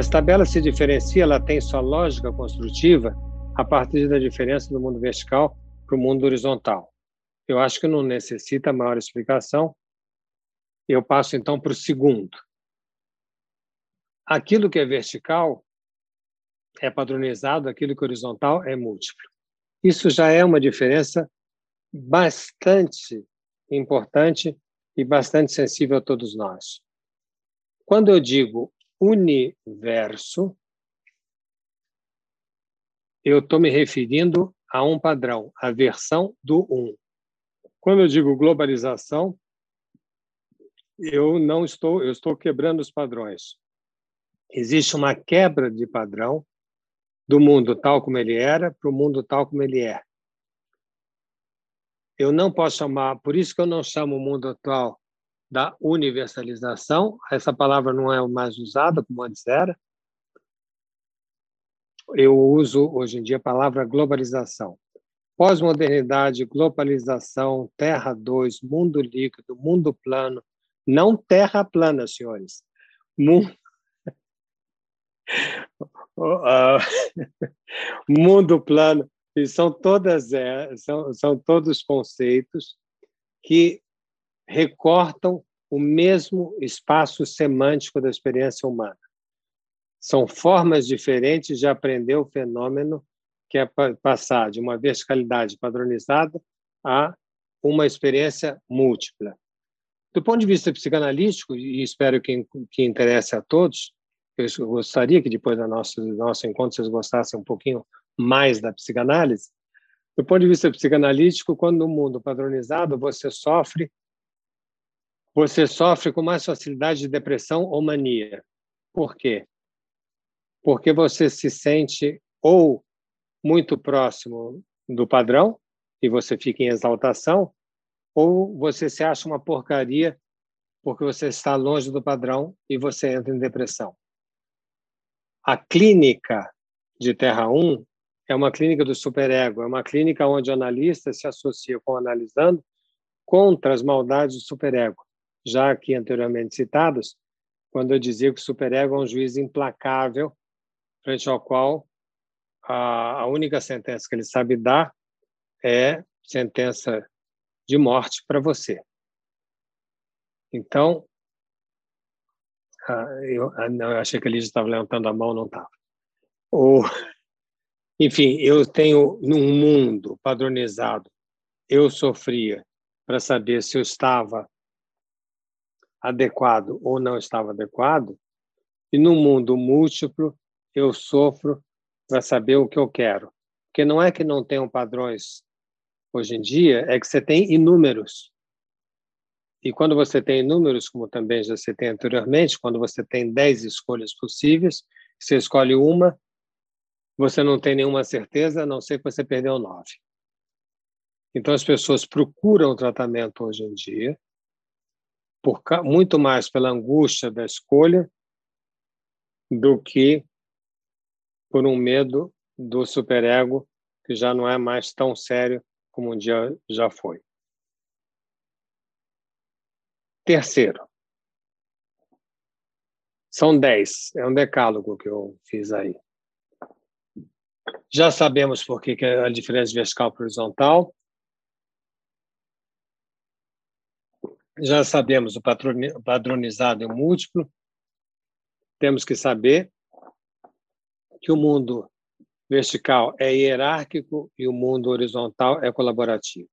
Essa tabela se diferencia, ela tem sua lógica construtiva a partir da diferença do mundo vertical para o mundo horizontal. Eu acho que não necessita maior explicação. Eu passo então para o segundo. Aquilo que é vertical é padronizado, aquilo que é horizontal é múltiplo. Isso já é uma diferença bastante importante e bastante sensível a todos nós. Quando eu digo universo, eu estou me referindo a um padrão, a versão do um. Quando eu digo globalização, eu não estou, eu estou quebrando os padrões. Existe uma quebra de padrão do mundo tal como ele era para o mundo tal como ele é. Eu não posso chamar, por isso que eu não chamo o mundo atual da universalização, essa palavra não é mais usada como antes era. Eu uso hoje em dia a palavra globalização. Pós-modernidade, globalização, Terra 2, mundo líquido, mundo plano, não Terra plana, senhores. Mundo, mundo plano, e são todas é, são, são todos conceitos que recortam o mesmo espaço semântico da experiência humana. São formas diferentes de aprender o fenômeno que é passar de uma verticalidade padronizada a uma experiência múltipla. Do ponto de vista psicanalítico, e espero que, que interesse a todos, eu gostaria que depois do nosso, do nosso encontro vocês gostassem um pouquinho mais da psicanálise. Do ponto de vista psicanalítico, quando no mundo padronizado você sofre você sofre com mais facilidade de depressão ou mania. Por quê? Porque você se sente ou muito próximo do padrão e você fica em exaltação, ou você se acha uma porcaria porque você está longe do padrão e você entra em depressão. A clínica de Terra 1 é uma clínica do superego, é uma clínica onde o analista se associa com o analisando contra as maldades do superego já aqui anteriormente citados, quando eu dizia que o superego é um juiz implacável, frente ao qual a, a única sentença que ele sabe dar é sentença de morte para você. Então, eu, não, eu achei que a Lígia estava levantando a mão, não estava. Ou, enfim, eu tenho num mundo padronizado, eu sofria para saber se eu estava adequado ou não estava adequado, e no mundo múltiplo eu sofro para saber o que eu quero. Porque não é que não tenham padrões hoje em dia, é que você tem inúmeros. E quando você tem inúmeros, como também já citei anteriormente, quando você tem 10 escolhas possíveis, você escolhe uma, você não tem nenhuma certeza, a não ser que você perdeu nove. Então as pessoas procuram tratamento hoje em dia por, muito mais pela angústia da escolha do que por um medo do superego que já não é mais tão sério como um dia já foi. Terceiro, são dez, é um decálogo que eu fiz aí. Já sabemos por que é a diferença vertical para horizontal. Já sabemos o padronizado e o múltiplo. Temos que saber que o mundo vertical é hierárquico e o mundo horizontal é colaborativo.